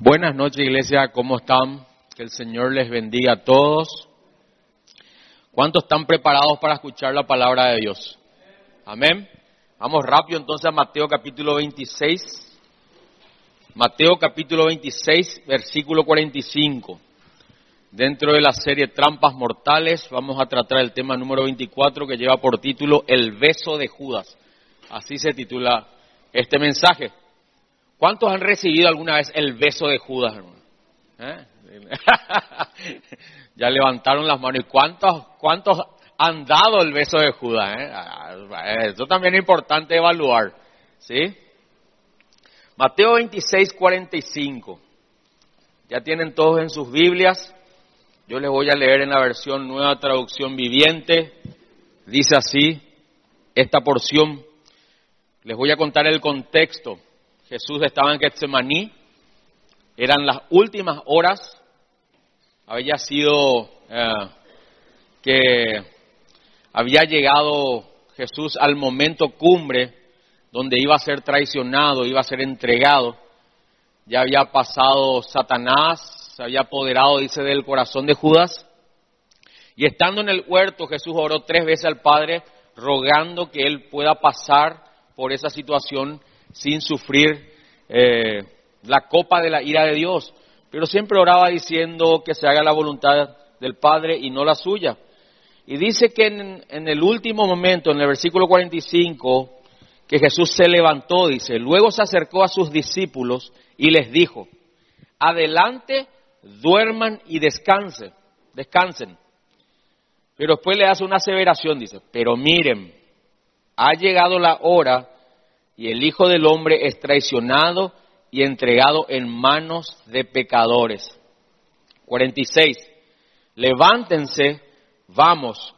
Buenas noches, iglesia, ¿cómo están? Que el Señor les bendiga a todos. ¿Cuántos están preparados para escuchar la palabra de Dios? Amén. Vamos rápido entonces a Mateo capítulo 26. Mateo capítulo 26, versículo 45. Dentro de la serie Trampas Mortales vamos a tratar el tema número 24 que lleva por título El beso de Judas. Así se titula este mensaje. ¿Cuántos han recibido alguna vez el beso de Judas? ¿Eh? ya levantaron las manos. ¿Y cuántos, cuántos han dado el beso de Judas? Eh? Eso también es importante evaluar. ¿Sí? Mateo 26, 45. Ya tienen todos en sus Biblias. Yo les voy a leer en la versión nueva traducción viviente. Dice así esta porción. Les voy a contar el contexto. Jesús estaba en Getsemaní, eran las últimas horas, había sido eh, que había llegado Jesús al momento cumbre donde iba a ser traicionado, iba a ser entregado, ya había pasado Satanás, se había apoderado, dice, del corazón de Judas, y estando en el huerto Jesús oró tres veces al Padre rogando que él pueda pasar por esa situación sin sufrir eh, la copa de la ira de Dios, pero siempre oraba diciendo que se haga la voluntad del Padre y no la suya. Y dice que en, en el último momento, en el versículo 45, que Jesús se levantó, dice, luego se acercó a sus discípulos y les dijo, adelante, duerman y descansen, descansen. Pero después le hace una aseveración, dice, pero miren, ha llegado la hora y el Hijo del Hombre es traicionado y entregado en manos de pecadores. 46. Levántense, vamos,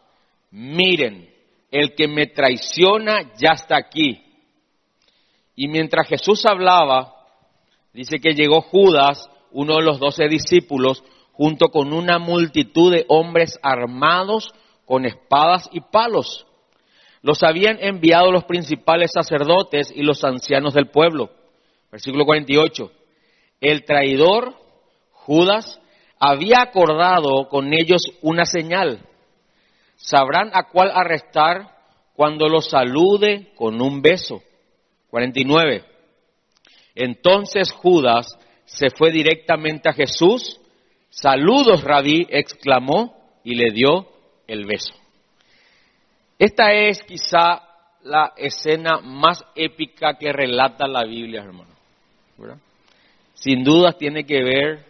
miren, el que me traiciona ya está aquí. Y mientras Jesús hablaba, dice que llegó Judas, uno de los doce discípulos, junto con una multitud de hombres armados con espadas y palos los habían enviado los principales sacerdotes y los ancianos del pueblo. Versículo 48. El traidor, Judas, había acordado con ellos una señal. Sabrán a cuál arrestar cuando los salude con un beso. 49. Entonces Judas se fue directamente a Jesús. Saludos, rabí, exclamó y le dio el beso. Esta es quizá la escena más épica que relata la Biblia, hermano. Sin duda tiene que ver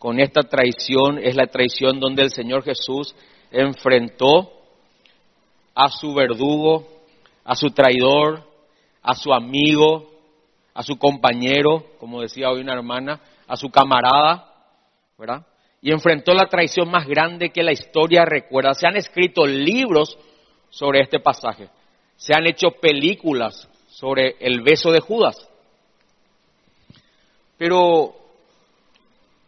con esta traición, es la traición donde el Señor Jesús enfrentó a su verdugo, a su traidor, a su amigo, a su compañero, como decía hoy una hermana, a su camarada, ¿verdad? Y enfrentó la traición más grande que la historia recuerda. Se han escrito libros sobre este pasaje. Se han hecho películas sobre el beso de Judas. Pero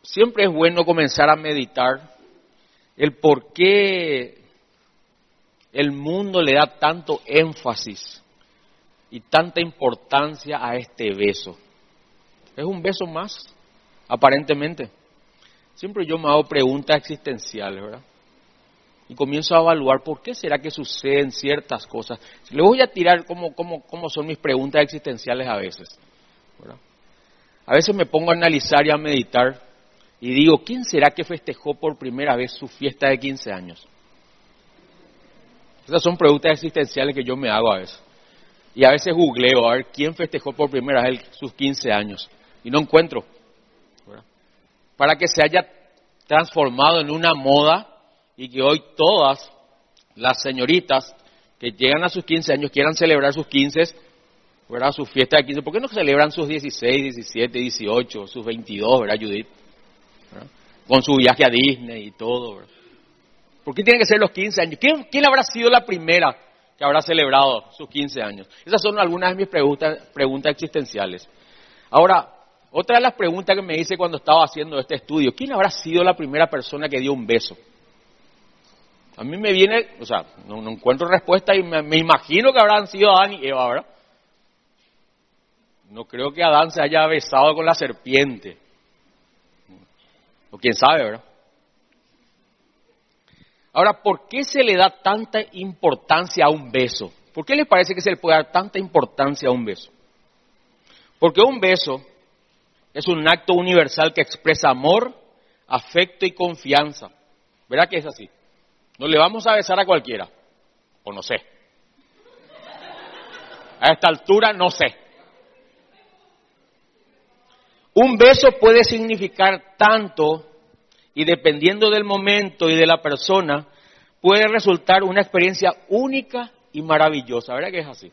siempre es bueno comenzar a meditar el por qué el mundo le da tanto énfasis y tanta importancia a este beso. Es un beso más, aparentemente. Siempre yo me hago preguntas existenciales, ¿verdad? Y comienzo a evaluar por qué será que suceden ciertas cosas. Le voy a tirar cómo, cómo, son mis preguntas existenciales a veces. A veces me pongo a analizar y a meditar y digo, ¿quién será que festejó por primera vez su fiesta de 15 años? Esas son preguntas existenciales que yo me hago a veces. Y a veces googleo a ver quién festejó por primera vez sus 15 años. Y no encuentro. Para que se haya transformado en una moda y que hoy todas las señoritas que llegan a sus 15 años quieran celebrar sus 15, ¿verdad? Su fiesta de 15, ¿por qué no celebran sus 16, 17, 18, sus 22, ¿verdad, Judith? Con su viaje a Disney y todo, ¿verdad? ¿Por qué tienen que ser los 15 años? ¿Quién, ¿Quién, habrá sido la primera que habrá celebrado sus 15 años? Esas son algunas de mis preguntas, preguntas existenciales. Ahora, otra de las preguntas que me hice cuando estaba haciendo este estudio, ¿quién habrá sido la primera persona que dio un beso? A mí me viene, o sea, no, encuentro respuesta y me, imagino que habrán sido Adán y Eva, ¿verdad? No creo que Adán se haya besado con la serpiente. O quién sabe, ¿verdad? Ahora, ¿por qué se le da tanta importancia a un beso? ¿Por qué le parece que se le puede dar tanta importancia a un beso? Porque un beso es un acto universal que expresa amor, afecto y confianza. ¿Verdad que es así? No le vamos a besar a cualquiera. O no sé. A esta altura no sé. Un beso puede significar tanto y dependiendo del momento y de la persona, puede resultar una experiencia única y maravillosa. ¿Verdad que es así?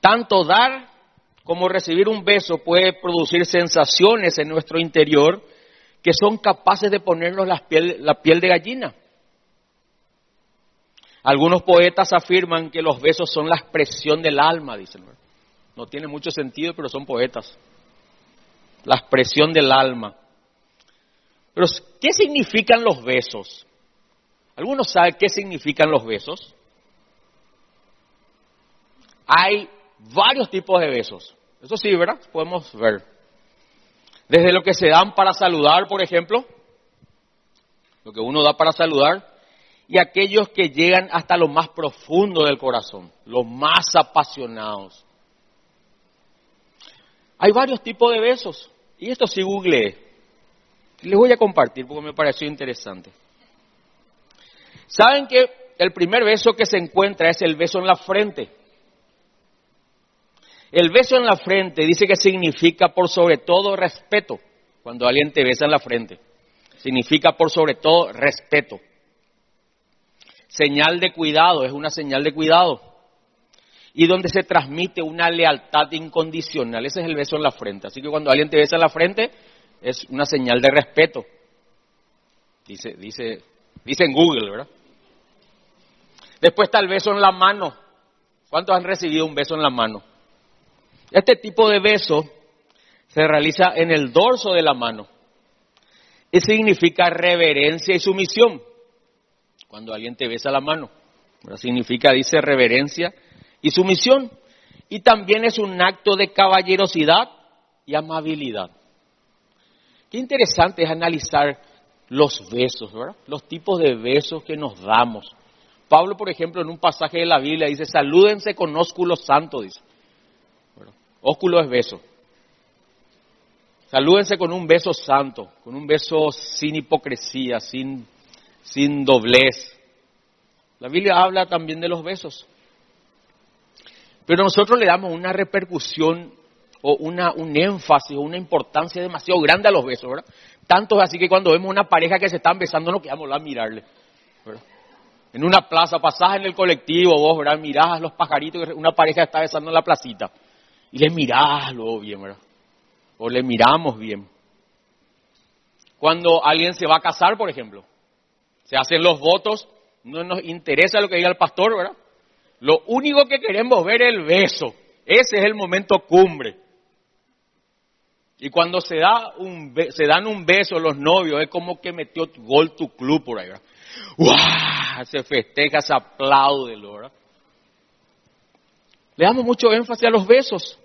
Tanto dar como recibir un beso puede producir sensaciones en nuestro interior que son capaces de ponernos la piel, la piel de gallina. Algunos poetas afirman que los besos son la expresión del alma, dicen. No tiene mucho sentido, pero son poetas. La expresión del alma. Pero, ¿qué significan los besos? ¿Algunos saben qué significan los besos? Hay varios tipos de besos. Eso sí, ¿verdad? Podemos ver. Desde lo que se dan para saludar, por ejemplo, lo que uno da para saludar, y aquellos que llegan hasta lo más profundo del corazón, los más apasionados. Hay varios tipos de besos, y esto sí googleé. Les voy a compartir porque me pareció interesante. ¿Saben que el primer beso que se encuentra es el beso en la frente? El beso en la frente dice que significa por sobre todo respeto. Cuando alguien te besa en la frente, significa por sobre todo respeto. Señal de cuidado, es una señal de cuidado. Y donde se transmite una lealtad incondicional. Ese es el beso en la frente. Así que cuando alguien te besa en la frente, es una señal de respeto. Dice, dice, dice en Google, ¿verdad? Después está el beso en la mano. ¿Cuántos han recibido un beso en la mano? Este tipo de beso se realiza en el dorso de la mano y significa reverencia y sumisión. Cuando alguien te besa la mano, significa, dice, reverencia y sumisión. Y también es un acto de caballerosidad y amabilidad. Qué interesante es analizar los besos, ¿verdad? Los tipos de besos que nos damos. Pablo, por ejemplo, en un pasaje de la Biblia dice, salúdense con ósculo santo, dice. Ósculo es beso. Salúdense con un beso santo, con un beso sin hipocresía, sin, sin doblez. La Biblia habla también de los besos. Pero nosotros le damos una repercusión o una, un énfasis o una importancia demasiado grande a los besos, ¿verdad? Tanto así que cuando vemos una pareja que se están besando no quedamos a mirarle, En una plaza, pasás en el colectivo, vos, ¿verdad? Mirás a los pajaritos una pareja está besando en la placita y le mirás luego bien, ¿verdad? O le miramos bien. Cuando alguien se va a casar, por ejemplo, se hacen los votos, no nos interesa lo que diga el pastor, ¿verdad? Lo único que queremos ver es el beso. Ese es el momento cumbre. Y cuando se, da un, se dan un beso los novios, es como que metió gol tu club por ahí, ¿verdad? ¡Uah! Se festeja, se aplaude, ¿verdad? Le damos mucho énfasis a los besos.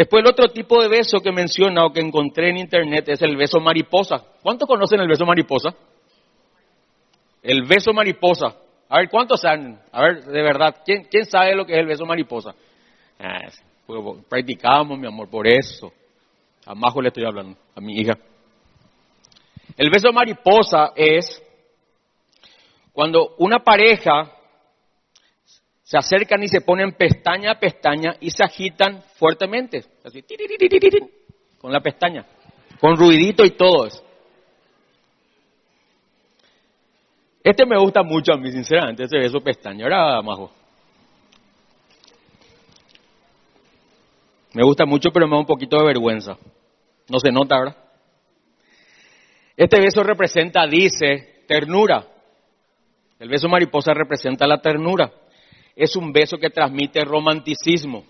Después el otro tipo de beso que menciona o que encontré en internet es el beso mariposa. ¿Cuántos conocen el beso mariposa? El beso mariposa. A ver, ¿cuántos saben? A ver, de verdad, ¿quién, quién sabe lo que es el beso mariposa? Ah, pues, practicamos, mi amor, por eso. A Majo le estoy hablando, a mi hija. El beso mariposa es cuando una pareja se acercan y se ponen pestaña a pestaña y se agitan fuertemente, así, con la pestaña, con ruidito y todo eso. Este me gusta mucho a mí, sinceramente, ese beso pestaña. Ahora, Majo. Me gusta mucho, pero me da un poquito de vergüenza. No se nota, ¿verdad? Este beso representa, dice, ternura. El beso mariposa representa la ternura es un beso que transmite romanticismo.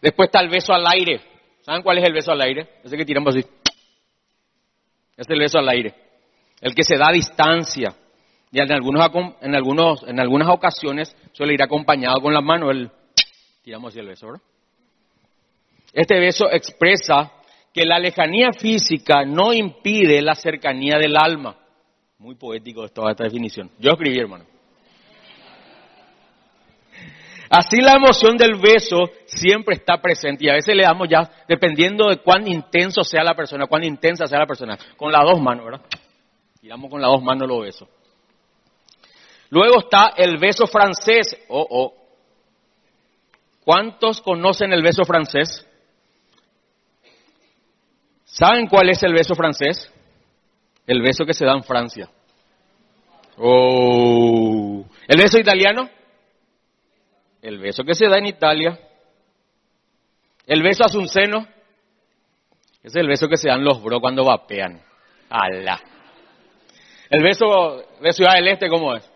Después está el beso al aire. ¿Saben cuál es el beso al aire? Ese que tiramos así. Es el beso al aire. El que se da a distancia. Y en, algunos, en, algunos, en algunas ocasiones suele ir acompañado con la mano. El, tiramos así el beso, ¿verdad? Este beso expresa que la lejanía física no impide la cercanía del alma. Muy poético toda esta definición. Yo escribí, hermano. Así la emoción del beso siempre está presente y a veces le damos ya, dependiendo de cuán intenso sea la persona, cuán intensa sea la persona, con las dos manos, ¿verdad? Y damos con las dos manos los besos. Luego está el beso francés. Oh, oh. ¿Cuántos conocen el beso francés? ¿Saben cuál es el beso francés? El beso que se da en Francia. Oh. ¿El beso italiano? El beso que se da en Italia. El beso a seno. Es el beso que se dan los bro cuando vapean. ¡Hala! El beso de Ciudad del Este, ¿cómo es?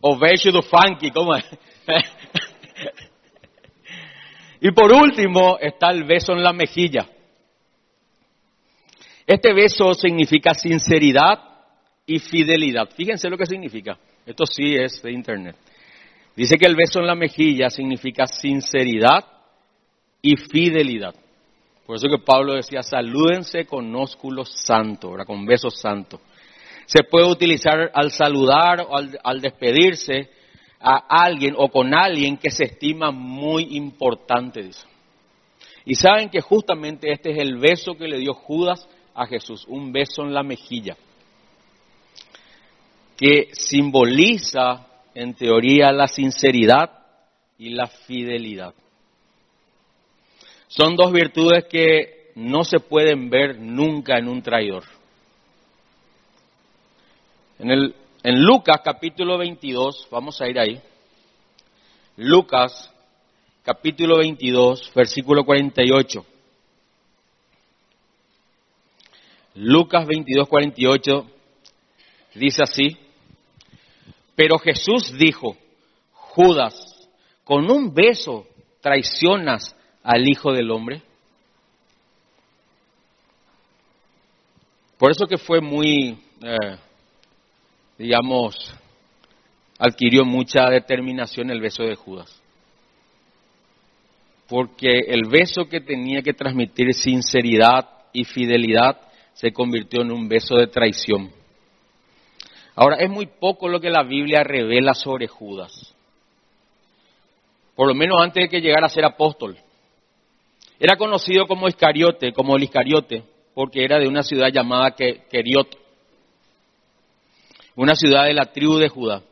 O beso do funky, ¿cómo es? y por último está el beso en la mejilla. Este beso significa sinceridad y fidelidad. Fíjense lo que significa. Esto sí es de internet. Dice que el beso en la mejilla significa sinceridad y fidelidad. Por eso que Pablo decía, salúdense con ósculos santos, con besos santos. Se puede utilizar al saludar o al, despedirse a alguien o con alguien que se estima muy importante. Y saben que justamente este es el beso que le dio Judas a Jesús, un beso en la mejilla, que simboliza en teoría la sinceridad y la fidelidad. Son dos virtudes que no se pueden ver nunca en un traidor. En, Lucas capítulo 22, vamos a ir ahí. Lucas capítulo 22, versículo 48. Lucas 22, 48 dice así. Pero Jesús dijo, Judas, con un beso traicionas al Hijo del Hombre. Por eso que fue muy, eh, digamos, adquirió mucha determinación el beso de Judas. Porque el beso que tenía que transmitir sinceridad y fidelidad se convirtió en un beso de traición. Ahora, es muy poco lo que la Biblia revela sobre Judas. Por lo menos antes de que llegara a ser apóstol. Era conocido como Iscariote, como el Iscariote, porque era de una ciudad llamada Keriot, una ciudad de la tribu de Judá.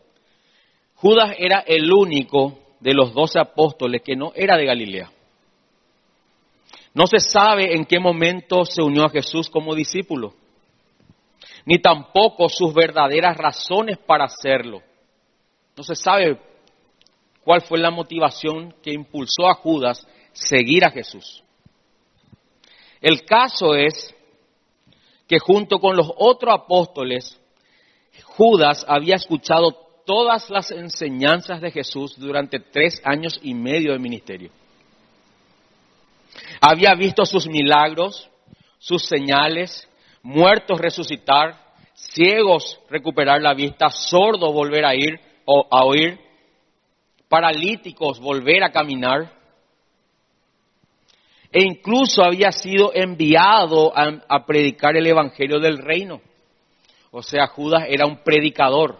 Judas era el único de los doce apóstoles que no era de Galilea. No se sabe en qué momento se unió a Jesús como discípulo ni tampoco sus verdaderas razones para hacerlo. No se sabe cuál fue la motivación que impulsó a Judas seguir a Jesús. El caso es que junto con los otros apóstoles, Judas había escuchado todas las enseñanzas de Jesús durante tres años y medio de ministerio. Había visto sus milagros, sus señales, muertos resucitar, ciegos recuperar la vista, sordos volver a ir o a oír, paralíticos volver a caminar. E incluso había sido enviado a, predicar el evangelio del reino. O sea, Judas era un predicador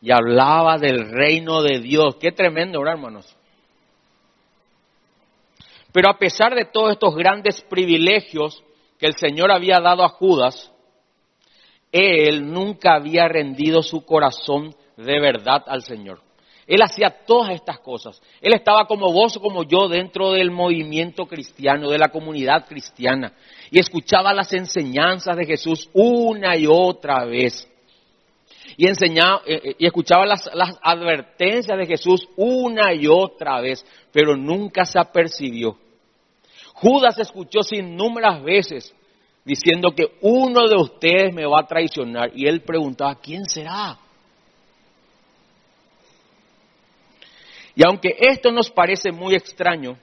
y hablaba del reino de Dios. Qué tremendo, ¿verdad, hermanos? Pero a pesar de todos estos grandes privilegios, que el Señor había dado a Judas, él nunca había rendido su corazón de verdad al Señor. Él hacía todas estas cosas. Él estaba como vos, como yo, dentro del movimiento cristiano, de la comunidad cristiana, y escuchaba las enseñanzas de Jesús una y otra vez. Y, eh, eh, escuchaba las, las advertencias de Jesús una y otra vez, pero nunca se apercibió Judas escuchó sin númeras veces diciendo que uno de ustedes me va a traicionar y él preguntaba, ¿quién será? Y aunque esto nos parece muy extraño,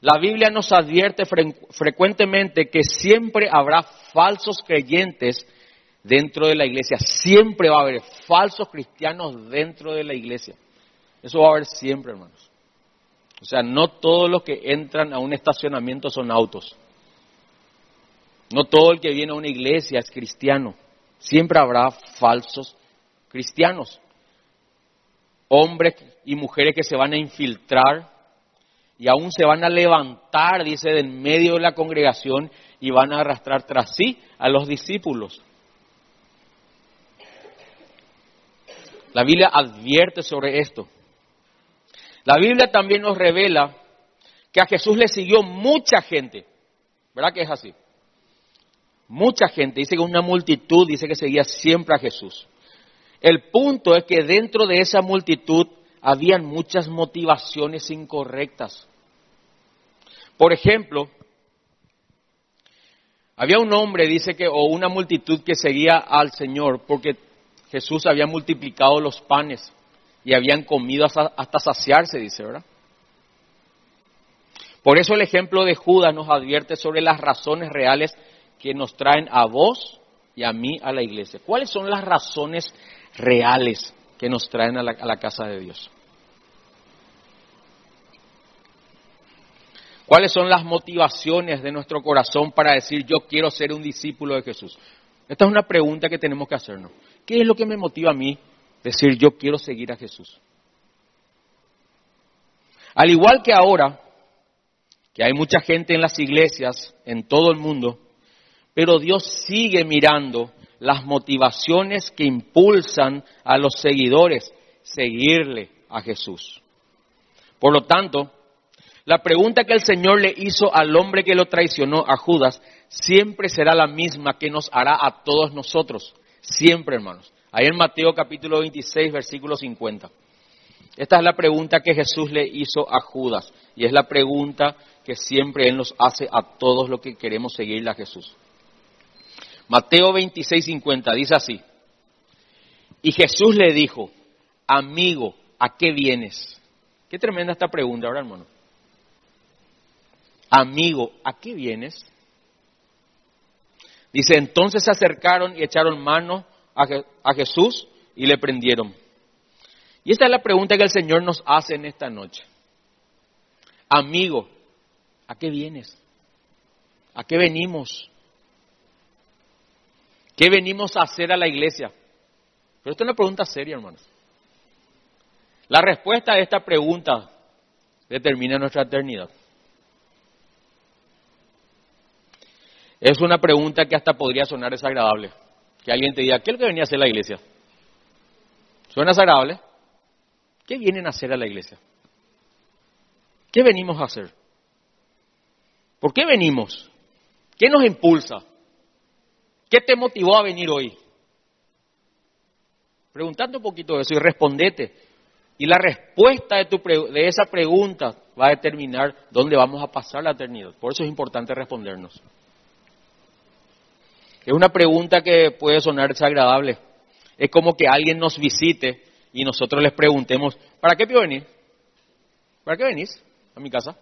la Biblia nos advierte frecuentemente que siempre habrá falsos creyentes dentro de la iglesia, siempre va a haber falsos cristianos dentro de la iglesia. Eso va a haber siempre, hermanos. O sea, no todos los que entran a un estacionamiento son autos. No todo el que viene a una iglesia es cristiano. Siempre habrá falsos cristianos. Hombres y mujeres que se van a infiltrar y aún se van a levantar, dice, en medio de la congregación y van a arrastrar tras sí a los discípulos. La Biblia advierte sobre esto. La Biblia también nos revela que a Jesús le siguió mucha gente. ¿Verdad que es así? Mucha gente, dice que una multitud, dice que seguía siempre a Jesús. El punto es que dentro de esa multitud habían muchas motivaciones incorrectas. Por ejemplo, había un hombre, dice que, o una multitud que seguía al Señor porque Jesús había multiplicado los panes y habían comido hasta, saciarse, dice, ¿verdad? Por eso el ejemplo de Judas nos advierte sobre las razones reales que nos traen a vos y a mí a la iglesia. ¿Cuáles son las razones reales que nos traen a la, casa de Dios? ¿Cuáles son las motivaciones de nuestro corazón para decir yo quiero ser un discípulo de Jesús? Esta es una pregunta que tenemos que hacernos. ¿Qué es lo que me motiva a mí decir yo quiero seguir a Jesús? Al igual que ahora, que hay mucha gente en las iglesias, en todo el mundo, pero Dios sigue mirando las motivaciones que impulsan a los seguidores seguirle a Jesús. Por lo tanto, la pregunta que el Señor le hizo al hombre que lo traicionó, a Judas, siempre será la misma que nos hará a todos nosotros. Siempre, hermanos. Ahí en Mateo capítulo 26, versículo 50. Esta es la pregunta que Jesús le hizo a Judas y es la pregunta que siempre Él nos hace a todos los que queremos seguirle a Jesús. Mateo 26, 50 dice así. Y Jesús le dijo, amigo, ¿a qué vienes? Qué tremenda esta pregunta ahora, hermano. Amigo, ¿a qué vienes? Dice, entonces se acercaron y echaron mano a, Jesús y le prendieron. Y esta es la pregunta que el Señor nos hace en esta noche. Amigo, ¿a qué vienes? ¿A qué venimos? ¿Qué venimos a hacer a la iglesia? Pero esta es una pregunta seria, hermanos. La respuesta a esta pregunta determina nuestra eternidad. Es una pregunta que hasta podría sonar desagradable. Que alguien te diga, ¿qué es lo que venía a hacer la iglesia? ¿Suena desagradable? ¿Qué vienen a hacer a la iglesia? ¿Qué venimos a hacer? ¿Por qué venimos? ¿Qué nos impulsa? ¿Qué te motivó a venir hoy? Preguntando un poquito eso y respondete. Y la respuesta de, tu, de esa pregunta va a determinar dónde vamos a pasar la eternidad. Por eso es importante respondernos. Es una pregunta que puede sonar desagradable. Es como que alguien nos visite y nosotros les preguntemos, ¿para qué pido venir? ¿Para qué venís a mi casa?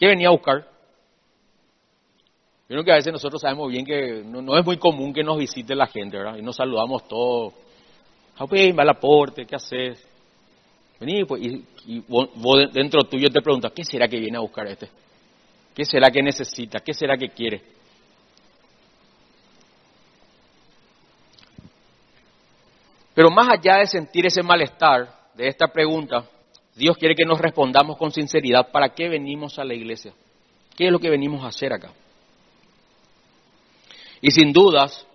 ¿Qué venía a buscar? Yo creo que a veces nosotros sabemos bien que no, es muy común que nos visite la gente, ¿verdad? Y nos saludamos todos. Ah, pues, va al aporte, ¿qué haces? Vení, pues, y, vos, dentro tuyo te preguntas, ¿qué será que viene a buscar este? ¿Qué será que necesita? ¿Qué será que quiere? Pero más allá de sentir ese malestar de esta pregunta, Dios quiere que nos respondamos con sinceridad, ¿para qué venimos a la iglesia? ¿Qué es lo que venimos a hacer acá? Y sin dudas,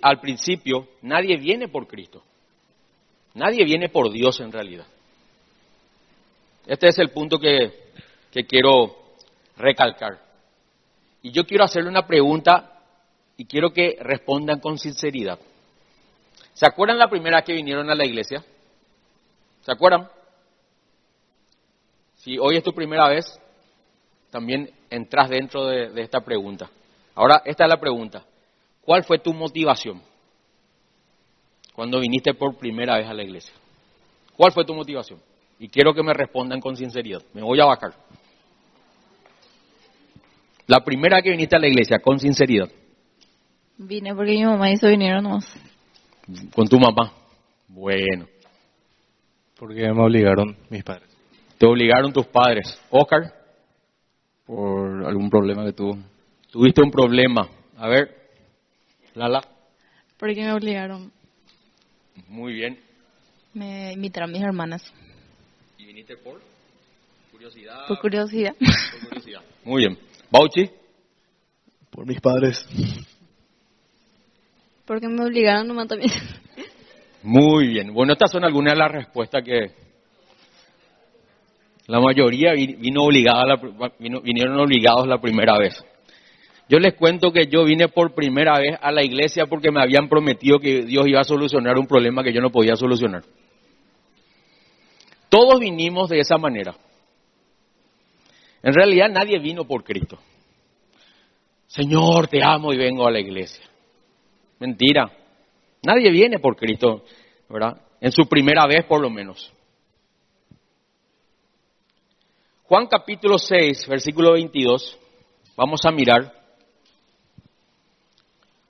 al principio nadie viene por Cristo. Nadie viene por Dios en realidad. Este es el punto que, quiero recalcar. Y yo quiero hacerle una pregunta y quiero que respondan con sinceridad. ¿Se acuerdan la primera que vinieron a la iglesia? ¿Se acuerdan? Si hoy es tu primera vez, también entras dentro de esta pregunta. Ahora, esta es la pregunta. ¿Cuál fue tu motivación cuando viniste por primera vez a la iglesia? ¿Cuál fue tu motivación? Y quiero que me respondan con sinceridad. Me voy a bajar. La primera que viniste a la iglesia, con sinceridad. Vine porque mi mamá hizo vinieron Con tu mamá. Bueno. Porque me obligaron mis padres. Te obligaron tus padres. Oscar, Por algún problema que tuvo. tuviste un problema. A ver, Lala. Porque me obligaron. Muy bien. Me invitaron mis hermanas. ¿Y viniste por curiosidad? Por curiosidad. Por curiosidad. Muy bien. Bauchi. Por mis padres. Porque me obligaron nomás también. Muy bien. Bueno, estas son algunas de las respuestas que la mayoría vi- vino obligada, la vinieron obligados la primera vez. Yo les cuento que yo vine por primera vez a la iglesia porque me habían prometido que Dios iba a solucionar un problema que yo no podía solucionar. Todos vinimos de esa manera. En realidad nadie vino por Cristo. Señor, te amo y vengo a la iglesia. Mentira. Nadie viene por Cristo, ¿verdad? En su primera vez por lo menos. Juan capítulo 6, versículo 22. Vamos a mirar.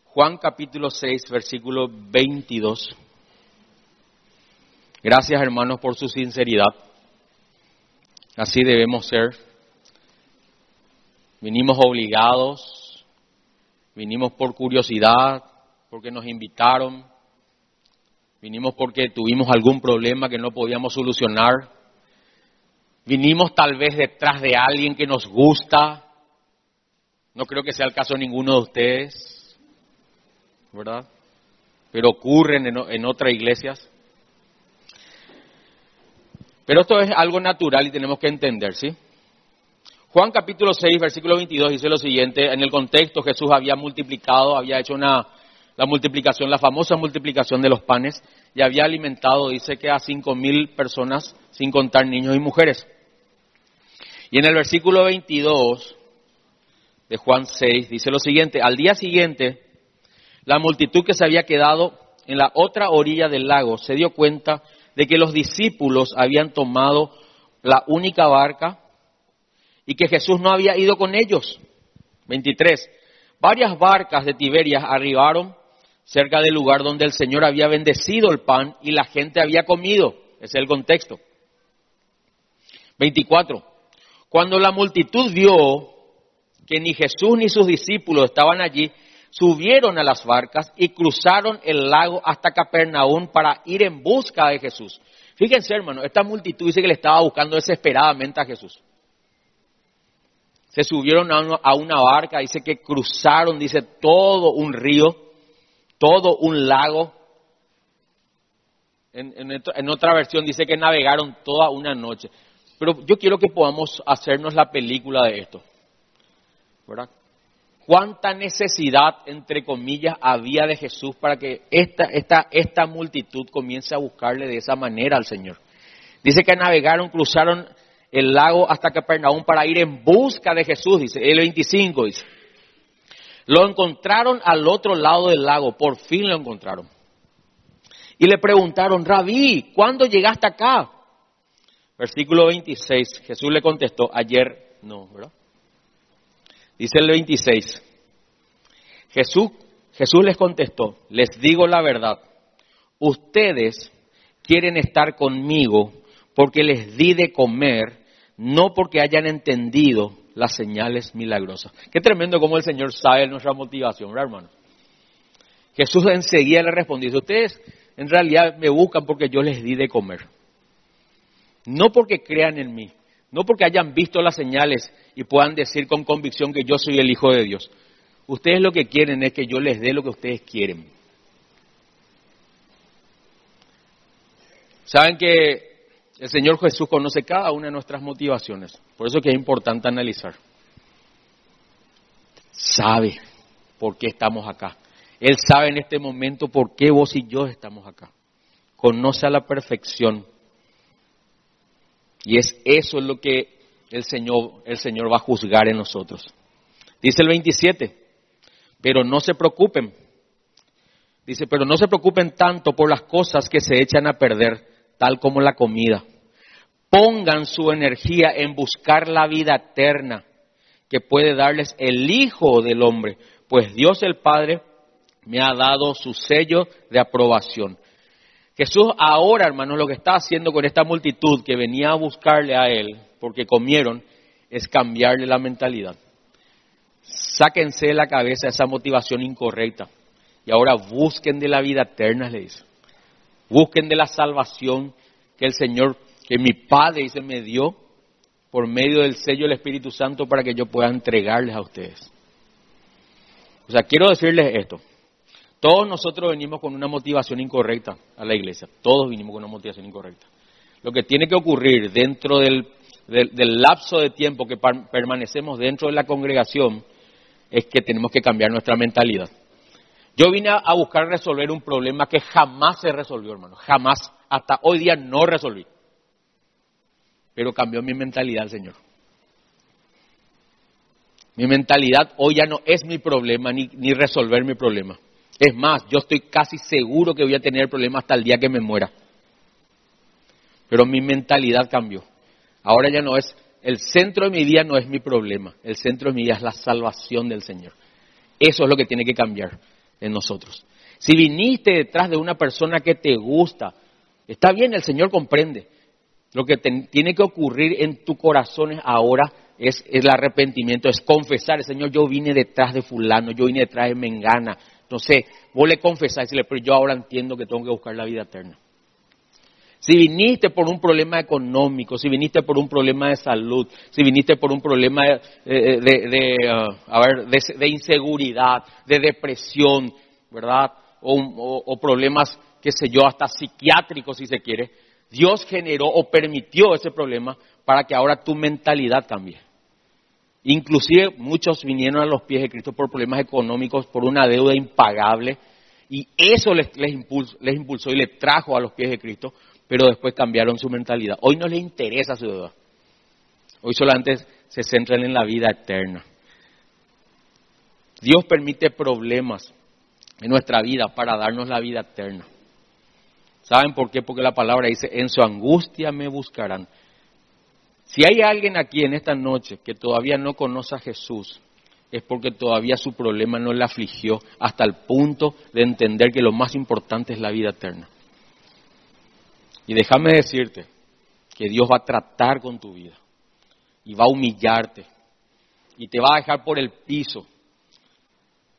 Juan capítulo 6, versículo 22. Gracias hermanos por su sinceridad. Así debemos ser. Vinimos obligados, vinimos por curiosidad, porque nos invitaron, vinimos porque tuvimos algún problema que no podíamos solucionar, vinimos tal vez detrás de alguien que nos gusta, no creo que sea el caso de ninguno de ustedes, ¿verdad? Pero ocurren en, otras iglesias. Pero esto es algo natural y tenemos que entender, ¿sí? Juan capítulo 6, versículo 22 dice lo siguiente, en el contexto Jesús había multiplicado, había hecho una, la multiplicación, la famosa multiplicación de los panes, y había alimentado, dice que a cinco mil personas, sin contar niños y mujeres. Y en el versículo 22 de Juan 6 dice lo siguiente, al día siguiente, la multitud que se había quedado en la otra orilla del lago se dio cuenta de que los discípulos habían tomado la única barca y que Jesús no había ido con ellos. 23. Varias barcas de Tiberias arribaron cerca del lugar donde el Señor había bendecido el pan y la gente había comido. Ese es el contexto. 24. Cuando la multitud vio que ni Jesús ni sus discípulos estaban allí, subieron a las barcas y cruzaron el lago hasta Capernaum para ir en busca de Jesús. Fíjense, hermano, esta multitud dice que le estaba buscando desesperadamente a Jesús. Se subieron a una, barca, dice que cruzaron, dice, todo un río, todo un lago. En, otra versión dice que navegaron toda una noche. Pero yo quiero que podamos hacernos la película de esto. ¿Verdad? ¿Cuánta necesidad, entre comillas, había de Jesús para que esta, esta, esta multitud comience a buscarle de esa manera al Señor? Dice que navegaron, cruzaron el lago hasta Capernaum para ir en busca de Jesús, dice, el 25 dice. Lo encontraron al otro lado del lago, por fin lo encontraron. Y le preguntaron, Rabí, ¿cuándo llegaste acá? Versículo 26, Jesús le contestó, ayer no, ¿verdad? Dice el 26, Jesús, Jesús les contestó, les digo la verdad, ustedes quieren estar conmigo porque les di de comer, no porque hayan entendido las señales milagrosas. Qué tremendo como el Señor sabe nuestra motivación, ¿verdad, hermano? Jesús enseguida le respondió, ustedes en realidad me buscan porque yo les di de comer. No porque crean en mí, no porque hayan visto las señales y puedan decir con convicción que yo soy el Hijo de Dios. Ustedes lo que quieren es que yo les dé lo que ustedes quieren. Saben que el Señor Jesús conoce cada una de nuestras motivaciones. Por eso que es importante analizar. Sabe por qué estamos acá. Él sabe en este momento por qué vos y yo estamos acá. Conoce a la perfección. Y es eso lo que el Señor, el Señor va a juzgar en nosotros. Dice el 27, pero no se preocupen. Dice, pero no se preocupen tanto por las cosas que se echan a perder, tal como la comida. Pongan su energía en buscar la vida eterna que puede darles el Hijo del Hombre, pues Dios el Padre me ha dado su sello de aprobación. Jesús ahora, hermanos, lo que está haciendo con esta multitud que venía a buscarle a Él, porque comieron, es cambiarle la mentalidad. Sáquense de la cabeza esa motivación incorrecta y ahora busquen de la vida eterna, le dice. Busquen de la salvación que el Señor, que mi Padre, dice, me dio por medio del sello del Espíritu Santo para que yo pueda entregarles a ustedes. O sea, quiero decirles esto. Todos nosotros venimos con una motivación incorrecta a la iglesia. Todos vinimos con una motivación incorrecta. Lo que tiene que ocurrir dentro del, lapso de tiempo que permanecemos dentro de la congregación es que tenemos que cambiar nuestra mentalidad. Yo vine a buscar resolver un problema que jamás se resolvió, hermano. Jamás. Hasta hoy día no resolví. Pero cambió mi mentalidad, Señor. Mi mentalidad hoy ya no es mi problema ni, ni resolver mi problema. Es más, yo estoy casi seguro que voy a tener el problema hasta el día que me muera. Pero mi mentalidad cambió. Ahora ya no es, el centro de mi vida no es mi problema. El centro de mi vida es la salvación del Señor. Eso es lo que tiene que cambiar en nosotros. Si viniste detrás de una persona que te gusta, está bien, el Señor comprende. Lo que tiene que ocurrir en tu corazón ahora es, el arrepentimiento, es confesar, Señor, yo vine detrás de fulano, yo vine detrás de Mengana. Sé, vos le confesás y decirle, pero yo ahora entiendo que tengo que buscar la vida eterna. Si viniste por un problema económico, si viniste por un problema de salud, si viniste por un problema de, uh, inseguridad, de depresión, ¿verdad? O, problemas, qué sé yo, hasta psiquiátricos si se quiere, Dios generó o permitió ese problema para que ahora tu mentalidad cambie. Inclusive muchos vinieron a los pies de Cristo por problemas económicos, por una deuda impagable, y eso les, les impulsó y les trajo a los pies de Cristo pero después cambiaron su mentalidad. Hoy no les interesa su deuda. Hoy solamente se centran en la vida eterna. Dios permite problemas en nuestra vida para darnos la vida eterna. ¿Saben por qué? Porque la palabra dice, en su angustia me buscarán. Si hay alguien aquí en esta noche que todavía no conoce a Jesús, es porque todavía su problema no le afligió hasta el punto de entender que lo más importante es la vida eterna. Y déjame decirte que Dios va a tratar con tu vida y va a humillarte y te va a dejar por el piso.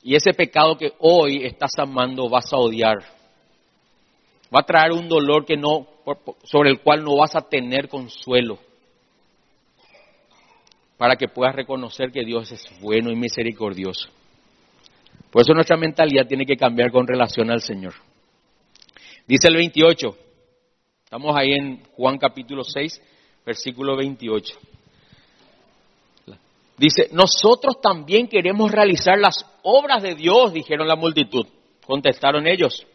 Y ese pecado que hoy estás amando vas a odiar. Va a traer un dolor que no, sobre el cual no vas a tener consuelo. Para que puedas reconocer que Dios es bueno y misericordioso. Por eso nuestra mentalidad tiene que cambiar con relación al Señor. Dice el 28, Estamos ahí en Juan capítulo 6, versículo 28. Dice, nosotros también queremos realizar las obras de Dios, dijeron la multitud. Contestaron ellos.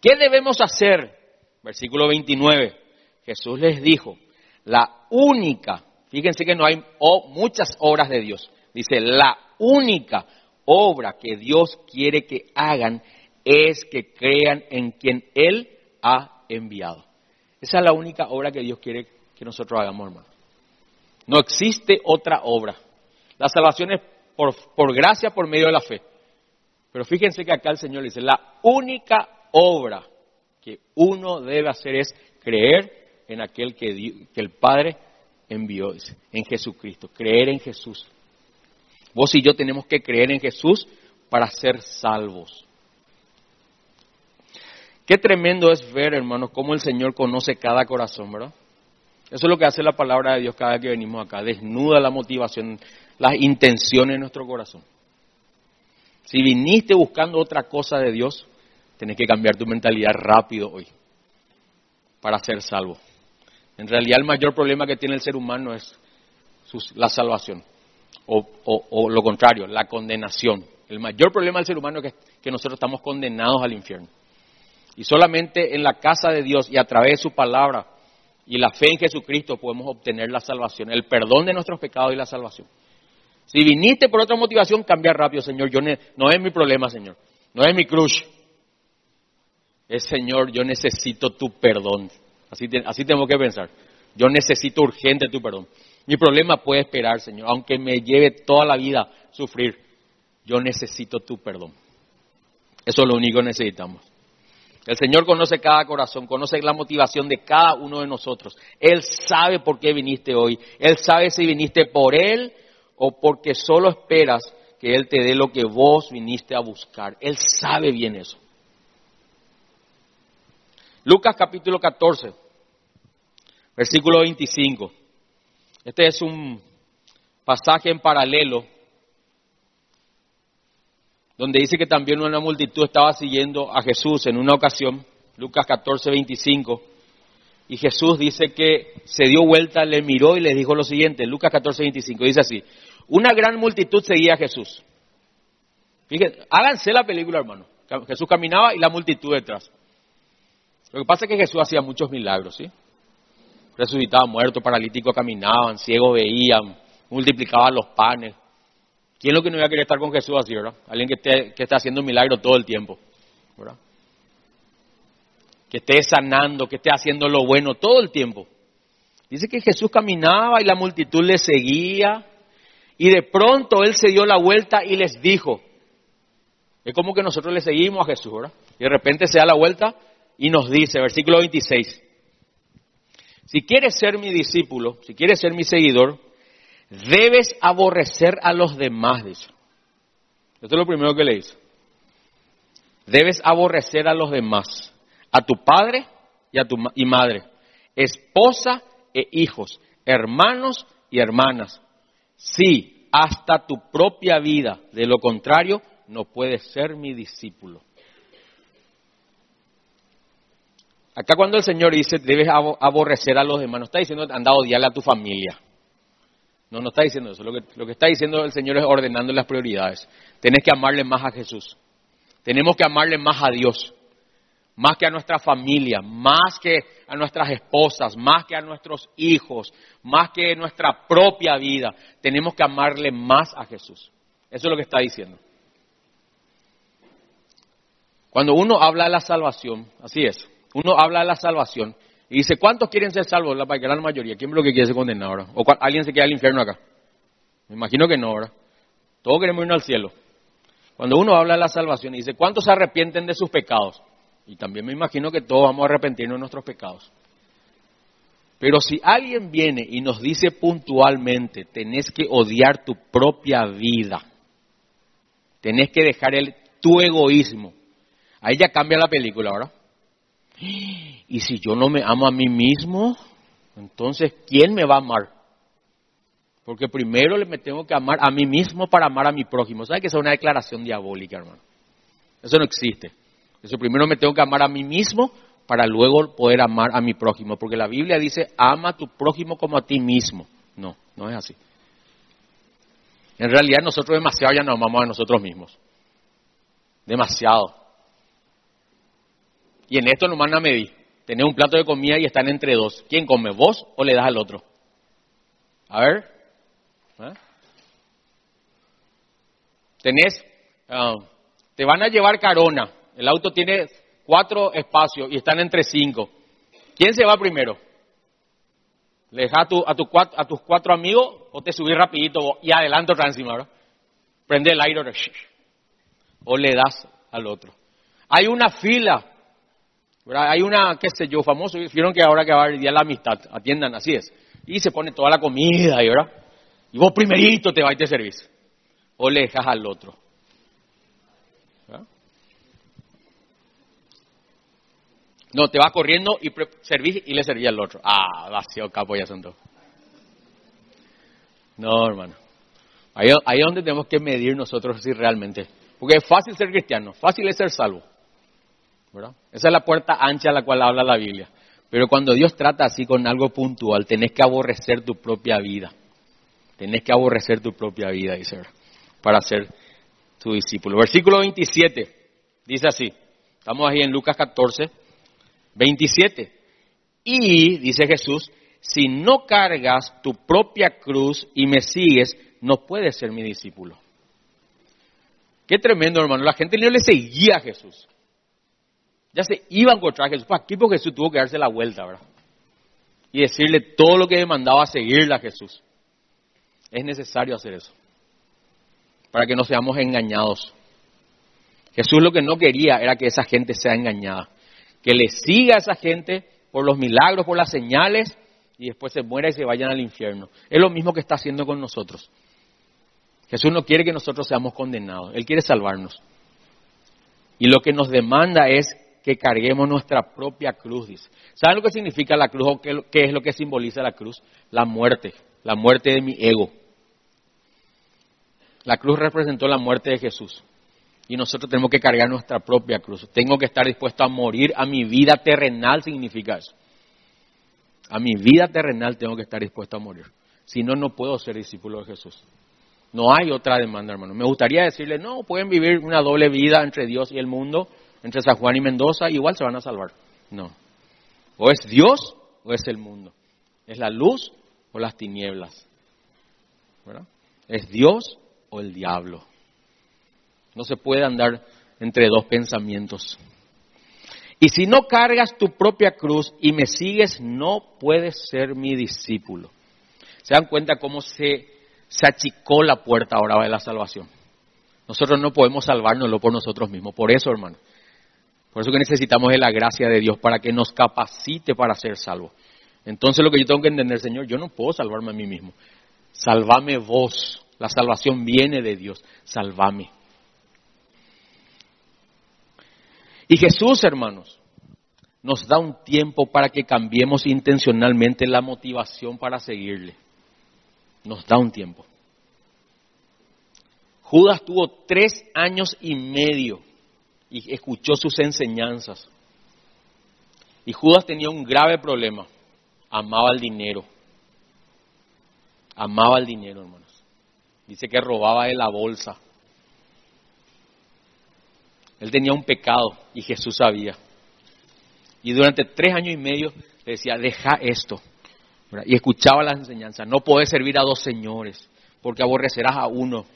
¿Qué debemos hacer? Versículo 29. Jesús les dijo, la única, fíjense que no hay muchas obras de Dios. Dice, la única obra que Dios quiere que hagan es que crean en quien Él ha enviado. Esa es la única obra que Dios quiere que nosotros hagamos, hermano. No existe otra obra. La salvación es por, por gracia, por medio de la fe. Pero fíjense que acá el Señor dice, la única obra que uno debe hacer es creer en aquel que, que el Padre envió, en Jesucristo, creer en Jesús. Vos y yo tenemos que creer en Jesús para ser salvos. Qué tremendo es ver, hermanos, cómo el Señor conoce cada corazón, ¿verdad? Eso es lo que hace la palabra de Dios cada vez que venimos acá. Desnuda la motivación, las intenciones de nuestro corazón. Si viniste buscando otra cosa de Dios, tenés que cambiar tu mentalidad rápido hoy para ser salvo. En realidad el mayor problema que tiene el ser humano es la salvación. O, lo contrario, la condenación. El mayor problema del ser humano es que nosotros estamos condenados al infierno. Y solamente en la casa de Dios y a través de su palabra y la fe en Jesucristo podemos obtener la salvación, el perdón de nuestros pecados y la salvación. Si viniste por otra motivación, cambia rápido, Señor. Yo no es mi problema, Señor. No es mi cruz. Es, Señor, yo necesito tu perdón. Así, tengo que pensar. Yo necesito urgente tu perdón. Mi problema puede esperar, Señor. Aunque me lleve toda la vida sufrir, yo necesito tu perdón. Eso es lo único que necesitamos. El Señor conoce cada corazón, conoce la motivación de cada uno de nosotros. Él sabe por qué viniste hoy. Él sabe si viniste por Él o porque solo esperas que Él te dé lo que vos viniste a buscar. Él sabe bien eso. Lucas capítulo 14, versículo 25. Este es un pasaje en paralelo donde dice que también una multitud estaba siguiendo a Jesús en una ocasión, Lucas 14, 25, y Jesús dice que se dio vuelta, le miró y le dijo lo siguiente, Lucas 14, 25, dice así, una gran multitud seguía a Jesús. Fíjense, háganse la película, hermano. Jesús caminaba y la multitud detrás. Lo que pasa es que Jesús hacía muchos milagros, ¿sí? Resucitaba muertos, paralíticos caminaban, ciegos veían, multiplicaba los panes. ¿Quién es lo que no iba a querer estar con Jesús así, verdad? Alguien que esté, que esté haciendo milagro todo el tiempo, ¿verdad? Que esté sanando, que esté haciendo lo bueno todo el tiempo. Dice que Jesús caminaba y la multitud le seguía y de pronto él se dio la vuelta y les dijo, es como que nosotros le seguimos a Jesús, ¿verdad? Y de repente se da la vuelta y nos dice, versículo 26, si quieres ser mi discípulo, si quieres ser mi seguidor, debes aborrecer a los demás. Esto es lo primero que le dice. Debes aborrecer a los demás, a tu padre y a tu y madre, esposa e hijos, hermanos y hermanas. Sí, hasta tu propia vida. De lo contrario, no puedes ser mi discípulo. Acá cuando el Señor dice, debes aborrecer a los demás, no está diciendo, anda a odiarle a tu familia. No, no está diciendo eso. Lo que, lo que está diciendo el Señor es ordenando las prioridades. Tenés que amarle más a Jesús. Tenemos que amarle más a Dios. Más que a nuestra familia, más que a nuestras esposas, más que a nuestros hijos, más que nuestra propia vida. Tenemos que amarle más a Jesús. Eso es lo que está diciendo. Cuando uno habla de la salvación, así es, uno habla de la salvación y dice, ¿cuántos quieren ser salvos? La gran mayoría. ¿Quién es lo que quiere ser condenado ahora? ¿O alguien se queda al infierno acá? Me imagino que no ahora. Todos queremos irnos al cielo. Cuando uno habla de la salvación y dice, ¿cuántos se arrepienten de sus pecados? Y también me imagino que todos vamos a arrepentirnos de nuestros pecados. Pero si alguien viene y nos dice puntualmente, tenés que odiar tu propia vida, tenés que dejar el, tu egoísmo, ahí ya cambia la película, ¿verdad? Y si yo no me amo a mí mismo, entonces, ¿quién me va a amar? Porque primero me tengo que amar a mí mismo para amar a mi prójimo. ¿Sabe que eso es una declaración diabólica, hermano? Eso no existe. Eso primero me tengo que amar a mí mismo para luego poder amar a mi prójimo. Porque la Biblia dice, ama a tu prójimo como a ti mismo. No, no es así. En realidad nosotros demasiado ya nos amamos a nosotros mismos. Demasiado. Y en esto nos van a medir. Tener un plato de comida y están entre dos. ¿Quién come? ¿Vos o le das al otro? A ver. ¿Eh? Tenés, ah, te van a llevar carona. El auto tiene cuatro espacios y están entre cinco. ¿Quién se va primero? ¿Le dejas a, tu, a, a, tus cuatro amigos o te subís rapidito y adelanto otra encima, ¿verdad? Prende el aire o le das al otro. Hay una fila hay una, qué sé yo, famoso, vieron que ahora que va el día la amistad, atiendan, así es. Y se pone toda la comida, y ahora, y vos primerito te vas y te servís. O le dejas al otro. No, te vas corriendo y servís y le servís al otro. Ah, vacío capo ya son dos. No, hermano. Ahí, ahí es donde tenemos que medir nosotros si realmente. Porque es fácil ser cristiano, fácil es ser salvo. Esa es la puerta ancha a la cual habla la Biblia. Pero cuando Dios trata así con algo puntual, tenés que aborrecer tu propia vida. Tenés que aborrecer tu propia vida, dice, para ser tu discípulo. Versículo 27 dice así. Estamos ahí en Lucas 14, 27. Y, dice Jesús, si no cargas tu propia cruz y me sigues, no puedes ser mi discípulo. Qué tremendo, hermano. La gente no le seguía a Jesús. Ya se iba a encontrar a Jesús. ¿Para qué? Porque Jesús tuvo que darse la vuelta, ¿verdad? Y decirle todo lo que demandaba seguirle a Jesús. Es necesario hacer eso. Para que no seamos engañados. Jesús lo que no quería era que esa gente sea engañada. que le siga a esa gente por los milagros, por las señales, y después se muera y se vayan al infierno. Es lo mismo que está haciendo con nosotros. Jesús no quiere que nosotros seamos condenados, Él quiere salvarnos. Y lo que nos demanda es que carguemos nuestra propia cruz, dice. ¿Saben lo que significa la cruz o qué, es lo que simboliza la cruz? La muerte, la muerte de mi ego. La cruz representó la muerte de Jesús. Y nosotros tenemos que cargar nuestra propia cruz. Tengo que estar dispuesto a morir a mi vida terrenal, significa eso. A mi vida terrenal tengo que estar dispuesto a morir. Si no, no puedo ser discípulo de Jesús. No hay otra demanda, hermano. Me gustaría decirle, no, pueden vivir una doble vida entre Dios y el mundo, entre San Juan y Mendoza, igual se van a salvar. No. O es Dios o es el mundo. Es la luz o las tinieblas. ¿verdad? Es Dios o el diablo. No se puede andar entre dos pensamientos. Y si no cargas tu propia cruz y me sigues, no puedes ser mi discípulo. ¿Se dan cuenta cómo se, se achicó la puerta ahora de la salvación? Nosotros no podemos salvárnoslo por nosotros mismos. Por eso, hermano. Por eso que necesitamos de la gracia de Dios para que nos capacite para ser salvos. Entonces lo que yo tengo que entender, Señor, yo no puedo salvarme a mí mismo. Salvame vos. La salvación viene de Dios. Salvame. Y Jesús, hermanos, nos da un tiempo para que cambiemos intencionalmente la motivación para seguirle. Nos da un tiempo. Judas tuvo tres años y medio y escuchó sus enseñanzas. Y Judas tenía un grave problema. Amaba el dinero. Amaba el dinero, hermanos. Dice que robaba de la bolsa. Él tenía un pecado y Jesús sabía. Y durante tres años y medio le decía, deja esto. Y escuchaba las enseñanzas. No puedes servir a dos señores, porque aborrecerás a uno,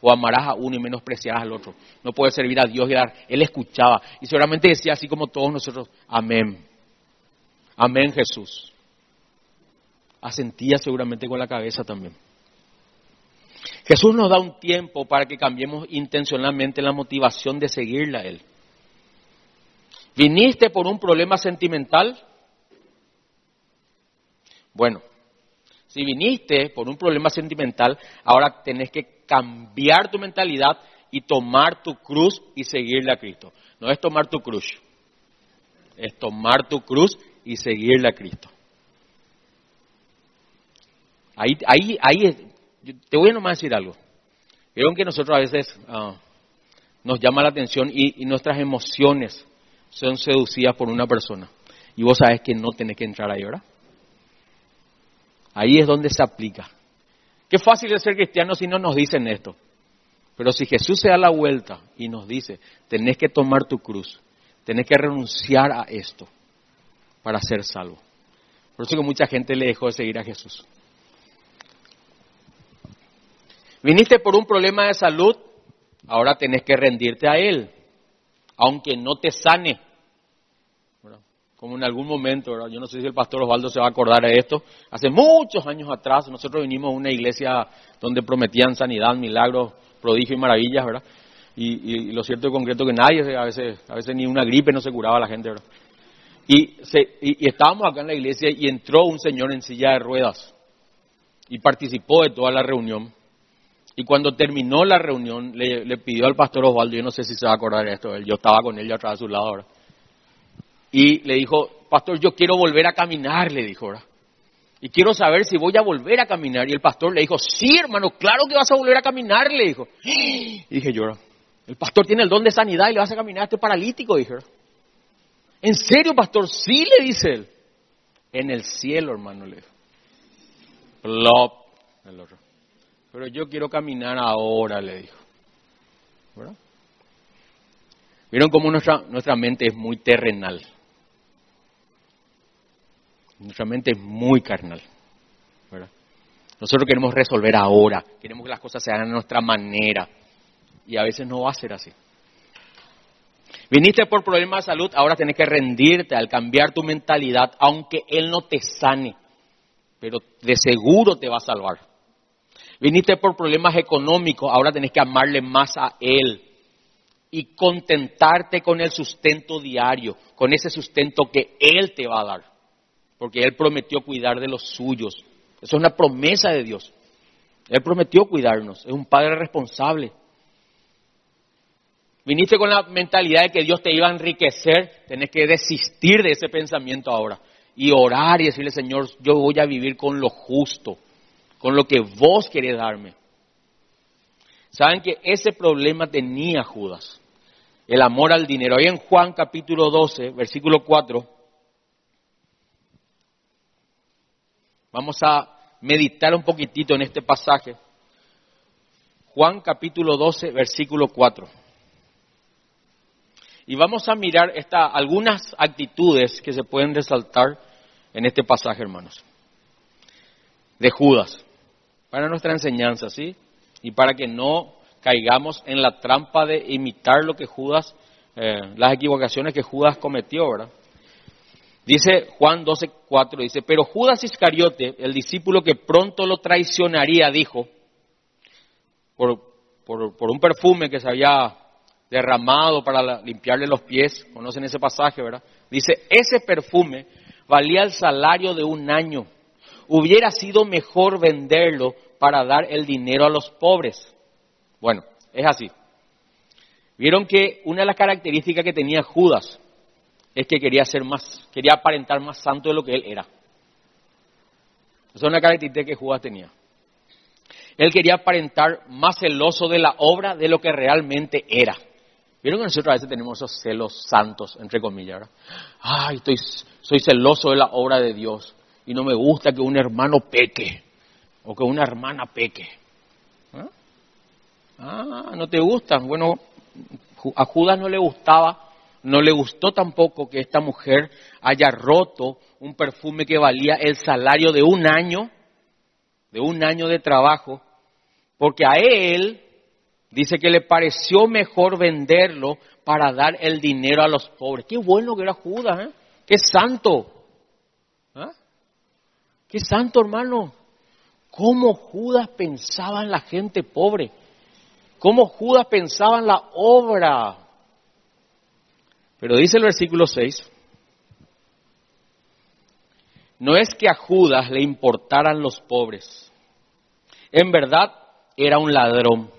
o amarás a uno y menospreciarás al otro. No puedes servir a Dios y dar. Él escuchaba. Y seguramente decía así como todos nosotros, amén. Amén Jesús. Asentía seguramente con la cabeza también. Jesús nos da un tiempo para que cambiemos intencionalmente la motivación de seguirle a Él. ¿Viniste por un problema sentimental? Bueno, si viniste por un problema sentimental, ahora tenés que cambiar tu mentalidad y tomar tu cruz y seguirle a Cristo. No es tomar tu cruz, es tomar tu cruz y seguirle a Cristo. Ahí, ahí, ahí te voy a nomás decir algo. Vieron que nosotros a veces ah, nos llama la atención y, nuestras emociones son seducidas por una persona. Y vos sabes que no tenés que entrar ahí, ¿verdad? Ahí es donde se aplica. Qué fácil es ser cristiano si no nos dicen esto. Pero si Jesús se da la vuelta y nos dice, tenés que tomar tu cruz, tenés que renunciar a esto para ser salvo. Por eso que mucha gente le dejó de seguir a Jesús. Viniste por un problema de salud, ahora tenés que rendirte a Él, aunque no te sane. Como en algún momento, yo no sé si el pastor Osvaldo se va a acordar de esto, hace muchos años atrás nosotros vinimos a una iglesia donde prometían sanidad, milagros, prodigios y maravillas, ¿verdad? Y, lo cierto y concreto que nadie, a veces, a veces ni una gripe no se curaba a la gente, ¿verdad? Y, y, estábamos acá en la iglesia y entró un señor en silla de ruedas y participó de toda la reunión. Y cuando terminó la reunión, le, pidió al pastor Osvaldo, yo no sé si se va a acordar de esto, yo estaba con él ya atrás de su lado ahora. Y le dijo, pastor, yo quiero volver a caminar, le dijo, ahora. Y quiero saber si voy a volver a caminar. Y el pastor le dijo, sí, hermano, claro que vas a volver a caminar, le dijo. Y dije yo, el pastor tiene el don de sanidad y le vas a caminar a este paralítico, dije. ¿En serio, pastor? Sí, le dice él. En el cielo, hermano, le dijo. Plop, el otro pero yo quiero caminar ahora, le dijo. ¿Verdad? ¿Vieron cómo nuestra, nuestra mente es muy terrenal? Nuestra mente es muy carnal. Nosotros queremos resolver ahora, queremos que las cosas se hagan a nuestra manera. Y a veces no va a ser así. Viniste por problemas de salud, ahora tienes que rendirte al cambiar tu mentalidad, aunque Él no te sane, pero de seguro te va a salvar. Viniste por problemas económicos, ahora tenés que amarle más a Él y contentarte con el sustento diario, con ese sustento que Él te va a dar, porque Él prometió cuidar de los suyos. Eso es una promesa de Dios. Él prometió cuidarnos, es un padre responsable. Viniste con la mentalidad de que Dios te iba a enriquecer, tenés que desistir de ese pensamiento ahora y orar y decirle, Señor, yo voy a vivir con lo justo, con lo que vos querés darme. Saben que ese problema tenía Judas, el amor al dinero. Ahí en Juan capítulo 12, versículo 4, vamos a meditar un poquitito en este pasaje. Juan capítulo 12, versículo 4. Y vamos a mirar esta, algunas actitudes que se pueden resaltar en este pasaje, hermanos, de Judas, para nuestra enseñanza, ¿sí? Y para que no caigamos en la trampa de imitar lo que Judas, eh, las equivocaciones que Judas cometió, ¿verdad? Dice Juan 12, 4, dice, pero Judas Iscariote, el discípulo que pronto lo traicionaría, dijo, por, por, por un perfume que se había derramado para limpiarle los pies, conocen ese pasaje, ¿verdad? Dice, ese perfume valía el salario de un año. Hubiera sido mejor venderlo para dar el dinero a los pobres. Bueno, es así. Vieron que una de las características que tenía Judas es que quería ser más, quería aparentar más santo de lo que él era. Esa es una característica que Judas tenía. Él quería aparentar más celoso de la obra de lo que realmente era. Vieron que nosotros a veces tenemos esos celos santos, entre comillas, ¿verdad? Ay, estoy, soy celoso de la obra de Dios y no me gusta que un hermano peque o que una hermana peque. ¿Ah? ah, no te gusta. Bueno, a Judas no le gustaba, no le gustó tampoco que esta mujer haya roto un perfume que valía el salario de un año, de un año de trabajo, porque a él Dice que le pareció mejor venderlo para dar el dinero a los pobres. Qué bueno que era Judas, ¿eh? Qué santo. ¿Ah? Qué santo, hermano. Cómo Judas pensaba en la gente pobre. Cómo Judas pensaba en la obra. Pero dice el versículo 6. No es que a Judas le importaran los pobres. En verdad era un ladrón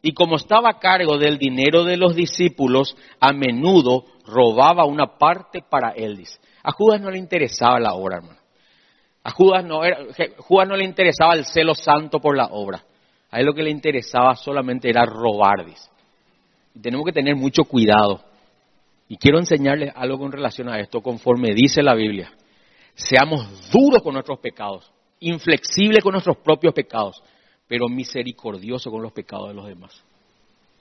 y como estaba a cargo del dinero de los discípulos, a menudo robaba una parte para él. A Judas no le interesaba la obra, hermano. A Judas no, era, Judas no le interesaba el celo santo por la obra. A él lo que le interesaba solamente era robar, dice. Y tenemos que tener mucho cuidado. Y quiero enseñarles algo con relación a esto, conforme dice la Biblia. Seamos duros con nuestros pecados, inflexibles con nuestros propios pecados pero misericordioso con los pecados de los demás.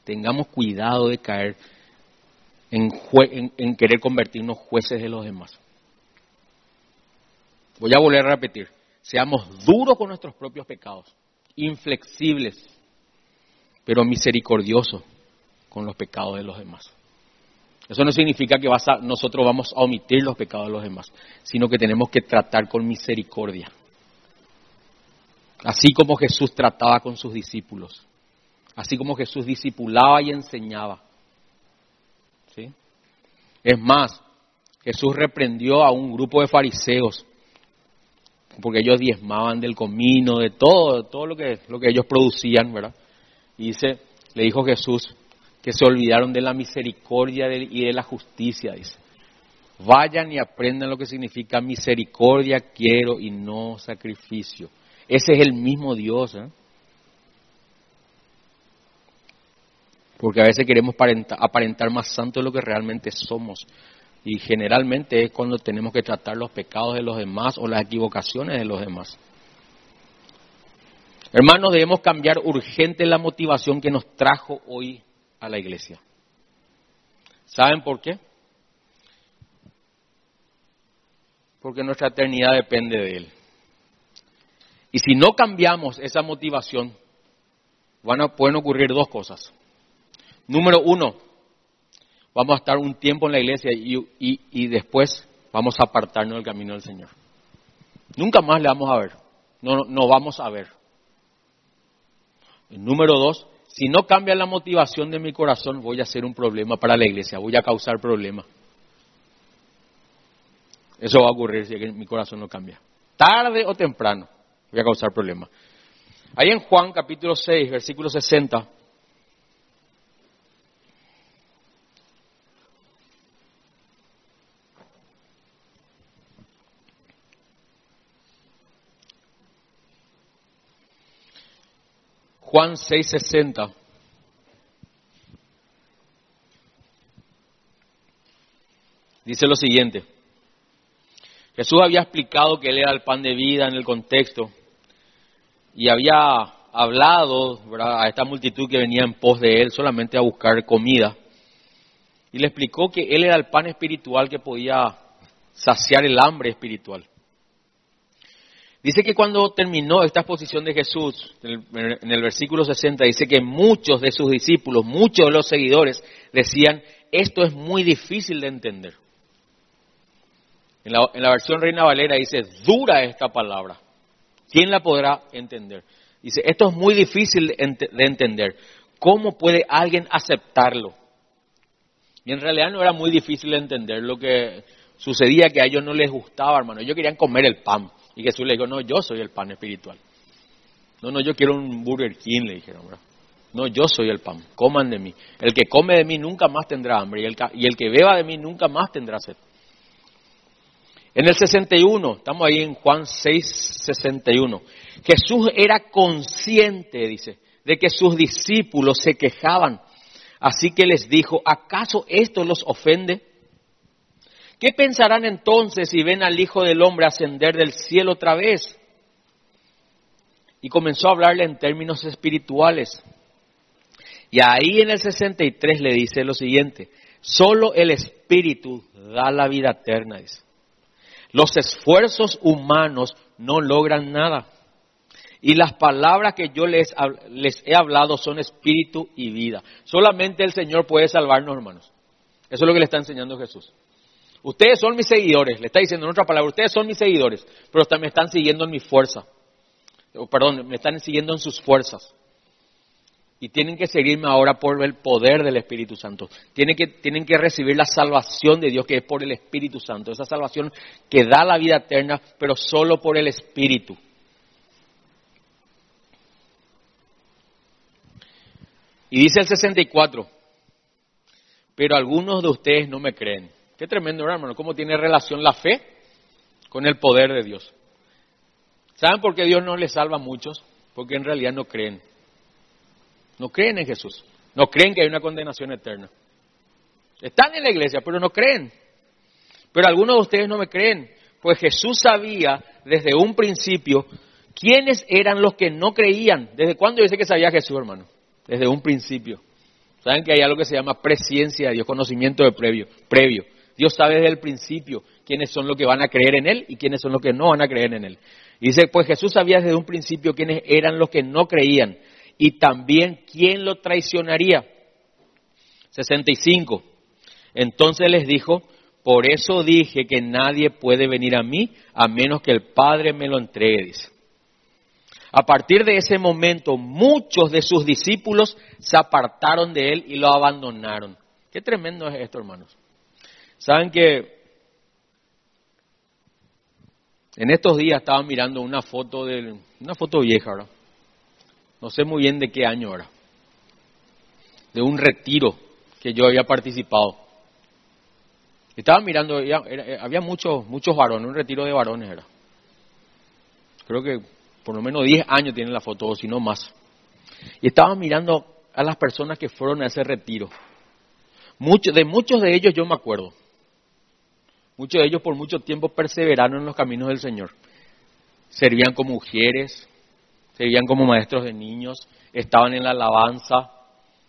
Tengamos cuidado de caer en, querer convertirnos jueces de los demás. Voy a volver a repetir, seamos duros con nuestros propios pecados, inflexibles, pero misericordiosos con los pecados de los demás. Eso no significa que nosotros vamos a omitir los pecados de los demás, sino que tenemos que tratar con misericordia. Así como Jesús trataba con sus discípulos. Así como Jesús discipulaba y enseñaba. ¿Sí? Es más, Jesús reprendió a un grupo de fariseos porque ellos diezmaban del comino, de todo, todo lo que, lo que ellos producían, ¿verdad? Y dice, le dijo Jesús que se olvidaron de la misericordia y de la justicia, dice. Vayan y aprendan lo que significa misericordia quiero y no sacrificio. Ese es el mismo Dios. ¿eh? Porque a veces queremos aparentar, más santo de lo que realmente somos. Y generalmente es cuando tenemos que tratar los pecados de los demás o las equivocaciones de los demás. Hermanos, debemos cambiar urgente la motivación que nos trajo hoy a la iglesia. ¿Saben por qué? Porque nuestra eternidad depende de Él. Y si no cambiamos esa motivación, van a, pueden ocurrir dos cosas. Número uno, vamos a estar un tiempo en la iglesia y, después vamos a apartarnos del camino del Señor. Nunca más le vamos a ver, no, no vamos a ver. número dos, si no cambia la motivación de mi corazón, voy a ser un problema para la iglesia, voy a causar problemas. Eso va a ocurrir si mi corazón no cambia. Tarde o temprano voy a causar problemas. Ahí en Juan capítulo 6, versículo 60. Juan 6:60. Dice lo siguiente. Jesús había explicado que Él era el pan de vida en el contexto y había hablado a esta multitud que venía en pos de Él solamente a buscar comida y le explicó que Él era el pan espiritual que podía saciar el hambre espiritual. Dice que cuando terminó esta exposición de Jesús, en el, versículo 60, dice que muchos de sus discípulos, muchos de los seguidores decían, esto es muy difícil de entender. En la, versión Reina Valera dice, dura esta palabra. ¿Quién la podrá entender? Dice, esto es muy difícil de entender. ¿Cómo puede alguien aceptarlo? Y en realidad no era muy difícil de entender. Lo que sucedía que a ellos no les gustaba, hermano. Ellos querían comer el pan. Y Jesús le dijo, no, yo soy el pan espiritual. No, no, yo quiero un Burger King, le dijeron, No, yo soy el pan, coman de mí. El que come de mí nunca más tendrá hambre y el, y el que beba de mí nunca más tendrá sed. En el 61, estamos ahí en Juan 6, 61, Jesús era consciente, dice, de que sus discípulos se quejaban. Así que les dijo, ¿acaso esto los ofende? ¿Qué pensarán entonces si ven al Hijo del Hombre ascender del cielo otra vez? Y comenzó a hablarle en términos espirituales. Y ahí en el 63 le dice lo siguiente, solo el Espíritu da la vida eterna. Los esfuerzos humanos no logran nada. Y las palabras que yo les, les he hablado son espíritu y vida. Solamente el Señor puede salvarnos, hermanos. Eso es lo que le está enseñando Jesús. Ustedes son mis seguidores, le está diciendo en otra palabra, ustedes son mis seguidores, pero me están siguiendo en mi fuerza. perdón, me están siguiendo en sus fuerzas. Y tienen que seguirme ahora por el poder del Espíritu Santo. Tienen que, tienen que recibir la salvación de Dios que es por el Espíritu Santo. Esa salvación que da la vida eterna, pero solo por el Espíritu. Y dice el 64, pero algunos de ustedes no me creen. Qué tremendo, hermano, cómo tiene relación la fe con el poder de Dios. ¿Saben por qué Dios no les salva a muchos? Porque en realidad no creen. No creen en Jesús. No creen que hay una condenación eterna. Están en la iglesia, pero no creen. Pero algunos de ustedes no me creen. Pues Jesús sabía desde un principio quiénes eran los que no creían. ¿Desde cuándo dice que sabía Jesús, hermano? Desde un principio. Saben que hay algo que se llama presciencia de Dios, conocimiento de previo. previo. Dios sabe desde el principio quiénes son los que van a creer en Él y quiénes son los que no van a creer en Él. Y dice, pues Jesús sabía desde un principio quiénes eran los que no creían y también quién lo traicionaría. 65. Entonces les dijo, por eso dije que nadie puede venir a mí a menos que el Padre me lo entregue. A partir de ese momento, muchos de sus discípulos se apartaron de él y lo abandonaron. Qué tremendo es esto, hermanos. Saben que en estos días estaba mirando una foto de una foto vieja. No sé muy bien de qué año era. De un retiro que yo había participado. Estaba mirando, había muchos muchos varones, un retiro de varones era. Creo que por lo menos 10 años tiene la foto, o si no más. Y estaba mirando a las personas que fueron a ese retiro. Muchos, de muchos de ellos yo me acuerdo. Muchos de ellos por mucho tiempo perseveraron en los caminos del Señor. Servían como mujeres, servían como maestros de niños, estaban en la alabanza,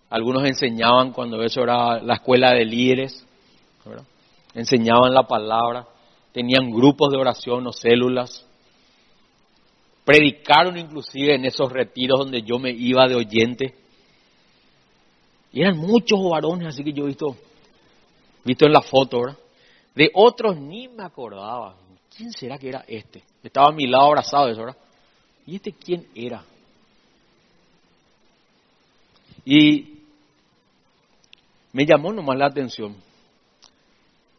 algunos enseñaban cuando eso era la escuela de líderes, enseñaban la palabra, tenían grupos de oración o células, predicaron inclusive en esos retiros donde yo me iba de oyente. Y eran muchos varones, así que yo he visto, visto en la foto, ¿verdad? De otros ni me acordaba. ¿Quién será que era este? Estaba a mi lado abrazado eso, ¿verdad? ¿Y este quién era? Y me llamó nomás la atención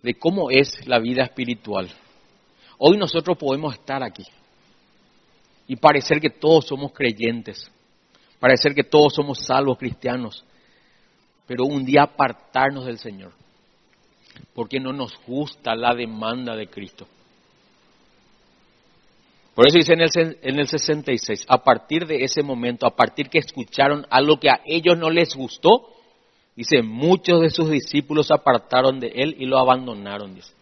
de cómo es la vida espiritual. Hoy nosotros podemos estar aquí y parecer que todos somos creyentes, parecer que todos somos salvos cristianos, pero un día apartarnos del Señor, porque no nos gusta la demanda de Cristo. Por eso dice en el, en el 66, a partir de ese momento, a partir que escucharon algo que a ellos no les gustó, dice, muchos de sus discípulos apartaron de él y lo abandonaron, dice.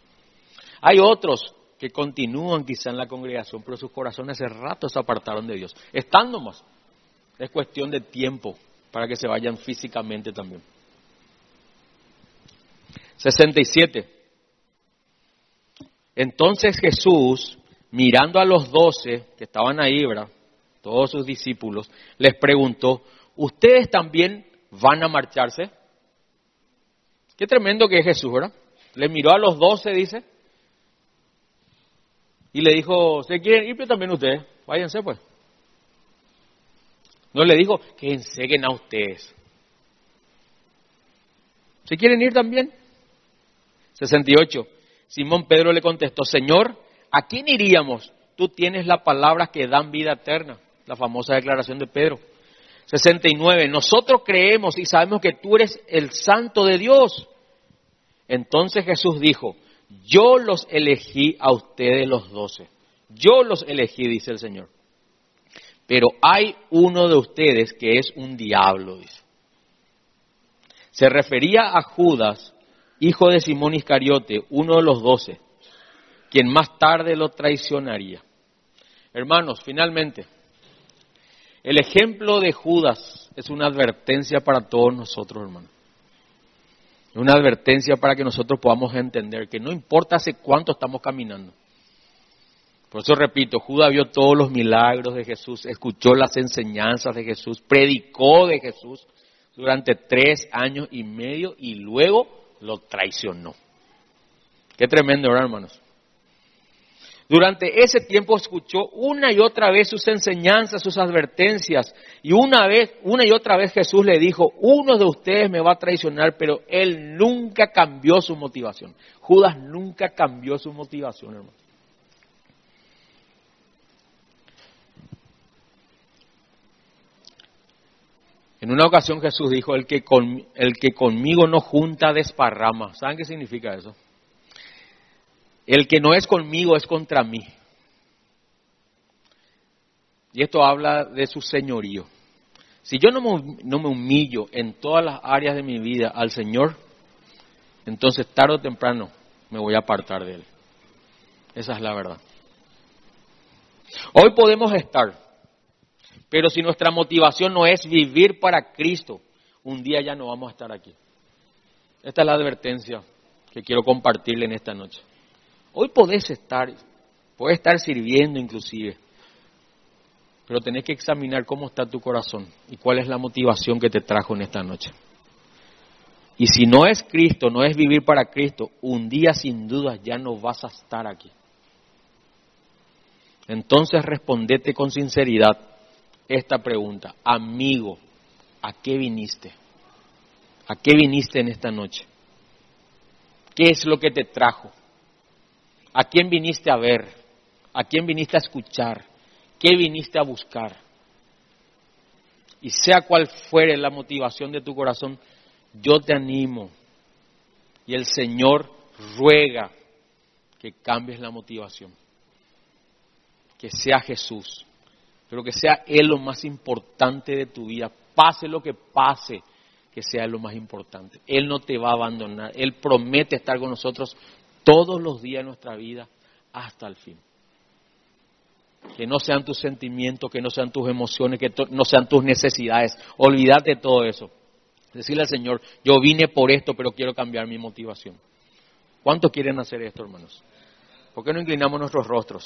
Hay otros que continúan quizá en la congregación, pero sus corazones hace rato se apartaron de Dios. Estando más, es cuestión de tiempo para que se vayan físicamente también. 67. Entonces Jesús, mirando a los doce que estaban ahí, ¿verdad? todos sus discípulos, les preguntó, ¿ustedes también van a marcharse? Qué tremendo que es Jesús, ¿verdad? Le miró a los doce, dice, y le dijo, ¿se quieren ir? Pero también ustedes, váyanse pues. No le dijo que enseguen a ustedes. ¿Se quieren ir también? 68. Simón Pedro le contestó, Señor, ¿a quién iríamos? Tú tienes las palabras que dan vida eterna, la famosa declaración de Pedro. 69. Nosotros creemos y sabemos que tú eres el santo de Dios. Entonces Jesús dijo, yo los elegí a ustedes los doce. Yo los elegí, dice el Señor. Pero hay uno de ustedes que es un diablo, dice. Se refería a Judas, hijo de Simón Iscariote, uno de los doce, quien más tarde lo traicionaría. Hermanos, finalmente, el ejemplo de Judas es una advertencia para todos nosotros, hermanos una advertencia para que nosotros podamos entender que no importa hace cuánto estamos caminando. Por eso repito, Judas vio todos los milagros de Jesús, escuchó las enseñanzas de Jesús, predicó de Jesús durante tres años y medio y luego lo traicionó. Qué tremendo, ¿verdad, hermanos? Durante ese tiempo escuchó una y otra vez sus enseñanzas, sus advertencias, y una vez, una y otra vez Jesús le dijo, uno de ustedes me va a traicionar, pero él nunca cambió su motivación. Judas nunca cambió su motivación, hermano. En una ocasión Jesús dijo, el que, el que conmigo no junta desparrama. ¿Saben qué significa eso? El que no es conmigo es contra mí. Y esto habla de su señorío. Si yo no me, no me humillo en todas las áreas de mi vida al Señor, entonces tarde o temprano me voy a apartar de Él. Esa es la verdad. Hoy podemos estar, pero si nuestra motivación no es vivir para Cristo, un día ya no vamos a estar aquí. Esta es la advertencia que quiero compartirle en esta noche. Hoy podés estar, podés estar sirviendo inclusive, pero tenés que examinar cómo está tu corazón y cuál es la motivación que te trajo en esta noche. Y si no es Cristo, no es vivir para Cristo, un día sin duda ya no vas a estar aquí. Entonces respondete con sinceridad esta pregunta. Amigo, ¿a qué viniste? ¿A qué viniste en esta noche? ¿Qué es lo que te trajo? ¿A quién viniste a ver? ¿A quién viniste a escuchar? ¿Qué viniste a buscar? Y sea cual fuere la motivación de tu corazón, yo te animo. Y el Señor ruega que cambies la motivación. Que sea Jesús. Pero que sea Él lo más importante de tu vida. Pase lo que pase, que sea lo más importante. Él no te va a abandonar. Él promete estar con nosotros todos los días de nuestra vida hasta el fin. Que no sean tus sentimientos, que no sean tus emociones, que no sean tus necesidades. Olvídate de todo eso. Decirle al Señor, yo vine por esto, pero quiero cambiar mi motivación. ¿Cuántos quieren hacer esto, hermanos? ¿Por qué no inclinamos nuestros rostros?